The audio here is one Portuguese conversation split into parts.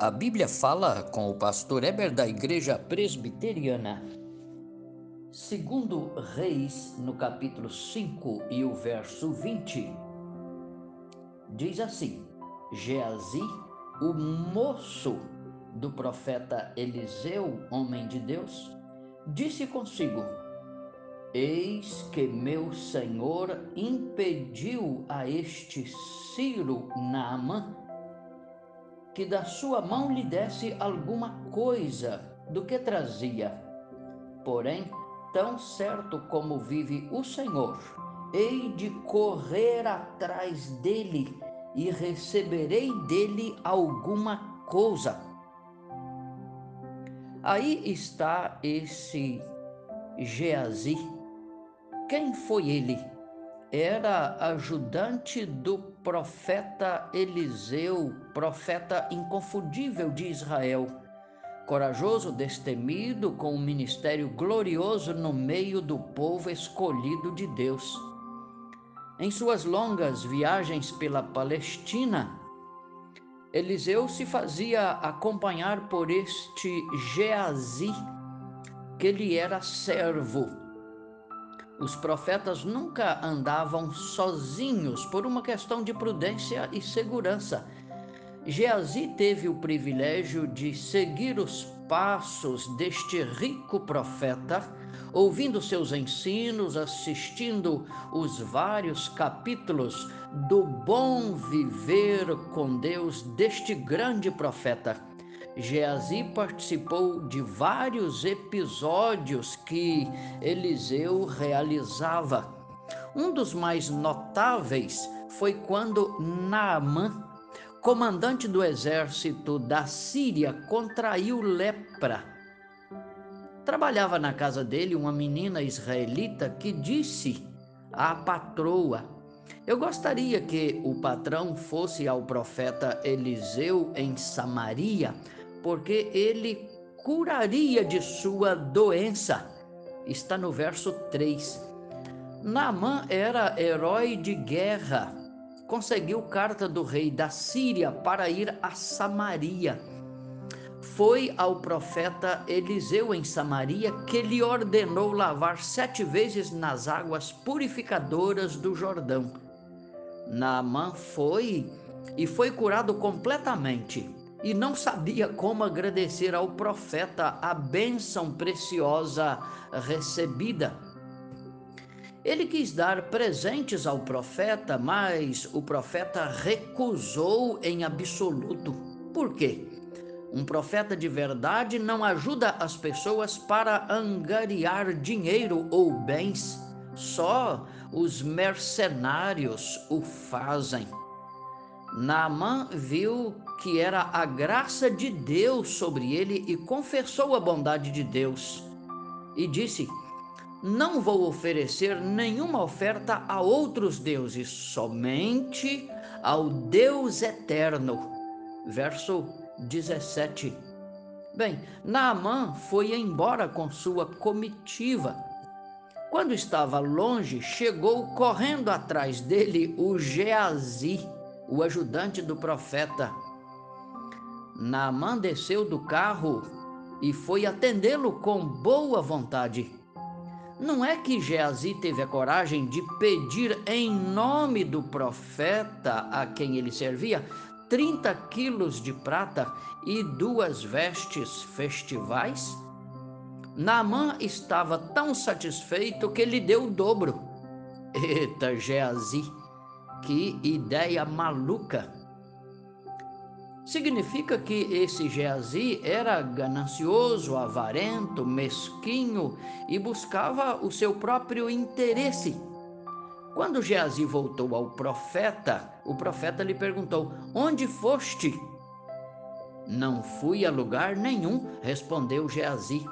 A Bíblia fala com o pastor Eber da Igreja Presbiteriana. Segundo Reis, no capítulo 5 e o verso 20, diz assim: Geazi, o moço do profeta Eliseu, homem de Deus, disse consigo: Eis que meu senhor impediu a este Ciro Naamã que da sua mão lhe desse alguma coisa do que trazia. Porém, tão certo como vive o Senhor, hei de correr atrás dele e receberei dele alguma coisa. Aí está esse Geazi. Quem foi ele? Era ajudante do profeta Eliseu, profeta inconfundível de Israel. Corajoso, destemido, com um ministério glorioso no meio do povo escolhido de Deus. Em suas longas viagens pela Palestina, Eliseu se fazia acompanhar por este Geazi, que lhe era servo os profetas nunca andavam sozinhos por uma questão de prudência e segurança. Geazi teve o privilégio de seguir os passos deste rico profeta, ouvindo seus ensinos, assistindo os vários capítulos do bom viver com Deus deste grande profeta. Geazi participou de vários episódios que Eliseu realizava. Um dos mais notáveis foi quando Naamã, comandante do exército da Síria, contraiu lepra. Trabalhava na casa dele uma menina israelita que disse à patroa: Eu gostaria que o patrão fosse ao profeta Eliseu em Samaria porque ele curaria de sua doença. Está no verso 3. Naamã era herói de guerra. Conseguiu carta do rei da Síria para ir a Samaria. Foi ao profeta Eliseu em Samaria que lhe ordenou lavar sete vezes nas águas purificadoras do Jordão. Naamã foi e foi curado completamente e não sabia como agradecer ao profeta a bênção preciosa recebida. Ele quis dar presentes ao profeta, mas o profeta recusou em absoluto. Por quê? Um profeta de verdade não ajuda as pessoas para angariar dinheiro ou bens. Só os mercenários o fazem. Naamã viu que era a graça de Deus sobre ele e confessou a bondade de Deus. E disse: Não vou oferecer nenhuma oferta a outros deuses, somente ao Deus eterno. Verso 17. Bem, Naamã foi embora com sua comitiva. Quando estava longe, chegou correndo atrás dele o Geazi o ajudante do profeta. Naamã desceu do carro e foi atendê-lo com boa vontade. Não é que Geazi teve a coragem de pedir em nome do profeta a quem ele servia 30 quilos de prata e duas vestes festivais? Naamã estava tão satisfeito que lhe deu o dobro. Eita, Geazi! Que ideia maluca! Significa que esse Geazi era ganancioso, avarento, mesquinho e buscava o seu próprio interesse. Quando Geazi voltou ao profeta, o profeta lhe perguntou: Onde foste? Não fui a lugar nenhum, respondeu Geazi.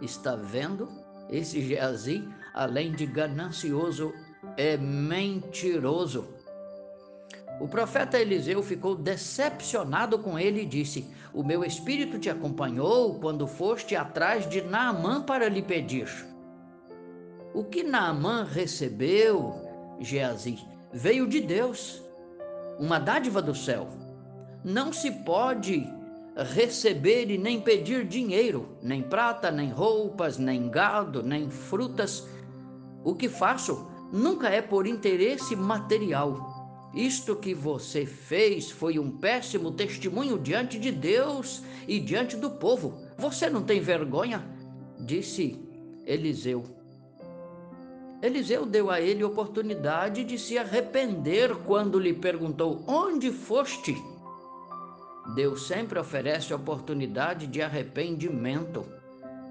Está vendo? Esse Geazi, além de ganancioso, é mentiroso. O profeta Eliseu ficou decepcionado com ele e disse: O meu espírito te acompanhou quando foste atrás de Naamã para lhe pedir. O que Naamã recebeu, Geazi, veio de Deus, uma dádiva do céu. não se pode receber e nem pedir dinheiro, nem prata, nem roupas, nem gado, nem frutas. O que faço nunca é por interesse material. Isto que você fez foi um péssimo testemunho diante de Deus e diante do povo. Você não tem vergonha? Disse Eliseu. Eliseu deu a ele oportunidade de se arrepender quando lhe perguntou: Onde foste? Deus sempre oferece oportunidade de arrependimento.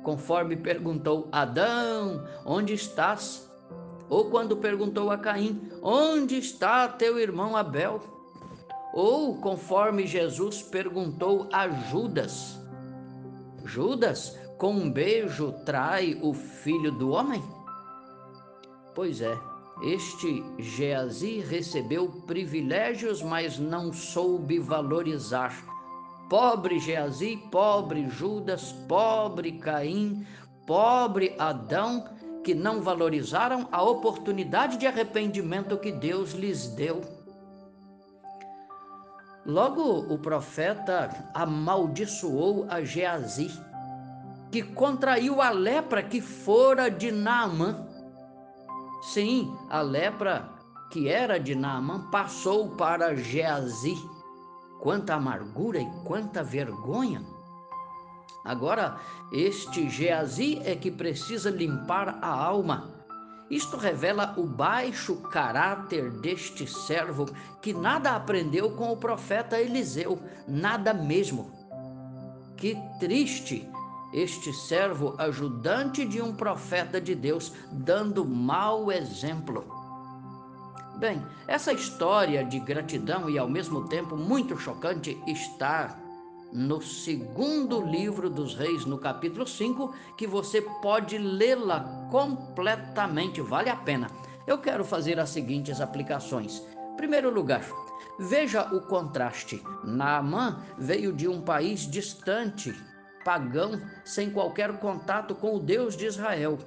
Conforme perguntou Adão: Onde estás? Ou quando perguntou a Caim: Onde está teu irmão Abel? Ou conforme Jesus perguntou a Judas: Judas, com um beijo trai o filho do homem? Pois é, este Geazi recebeu privilégios, mas não soube valorizar. Pobre Geazi, pobre Judas, pobre Caim, pobre Adão, que não valorizaram a oportunidade de arrependimento que Deus lhes deu. Logo o profeta amaldiçoou a Geazi, que contraiu a lepra que fora de Naamã. Sim, a lepra que era de Naamã passou para Geazi. Quanta amargura e quanta vergonha! Agora, este Geazi é que precisa limpar a alma. Isto revela o baixo caráter deste servo que nada aprendeu com o profeta Eliseu, nada mesmo. Que triste este servo ajudante de um profeta de Deus, dando mau exemplo. Bem, essa história de gratidão e ao mesmo tempo muito chocante está no segundo livro dos Reis, no capítulo 5, que você pode lê-la completamente, vale a pena. Eu quero fazer as seguintes aplicações. Primeiro lugar, veja o contraste. Naamã veio de um país distante, pagão, sem qualquer contato com o Deus de Israel.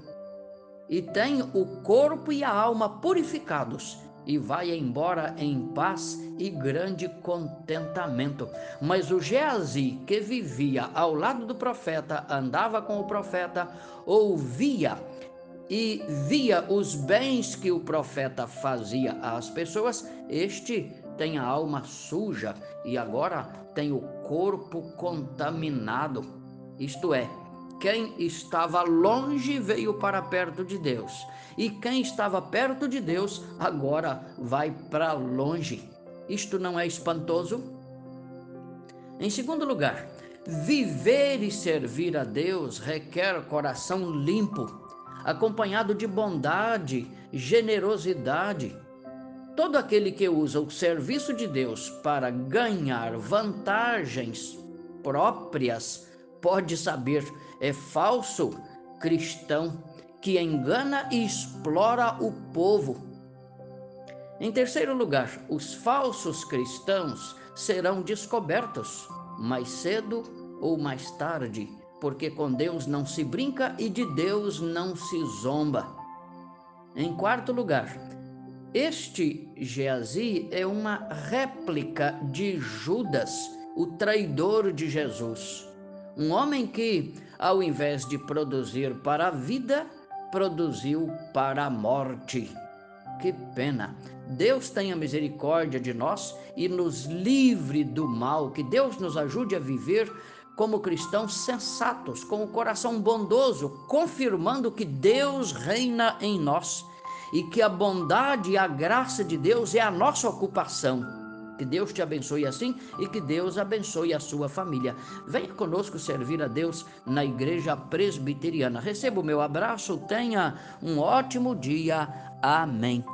E tem o corpo e a alma purificados e vai embora em paz e grande contentamento. Mas o Geazi, que vivia ao lado do profeta, andava com o profeta, ouvia e via os bens que o profeta fazia às pessoas, este tem a alma suja e agora tem o corpo contaminado. Isto é, quem estava longe veio para perto de Deus, e quem estava perto de Deus agora vai para longe. Isto não é espantoso? Em segundo lugar, viver e servir a Deus requer coração limpo, acompanhado de bondade, generosidade. Todo aquele que usa o serviço de Deus para ganhar vantagens próprias pode saber é falso cristão que engana e explora o povo. Em terceiro lugar, os falsos cristãos serão descobertos mais cedo ou mais tarde, porque com Deus não se brinca e de Deus não se zomba. Em quarto lugar, este Geazi é uma réplica de Judas, o traidor de Jesus. Um homem que, ao invés de produzir para a vida, produziu para a morte. Que pena! Deus tenha misericórdia de nós e nos livre do mal. Que Deus nos ajude a viver como cristãos sensatos, com o coração bondoso, confirmando que Deus reina em nós e que a bondade e a graça de Deus é a nossa ocupação. Que Deus te abençoe assim e que Deus abençoe a sua família. Venha conosco servir a Deus na Igreja Presbiteriana. Receba o meu abraço, tenha um ótimo dia. Amém.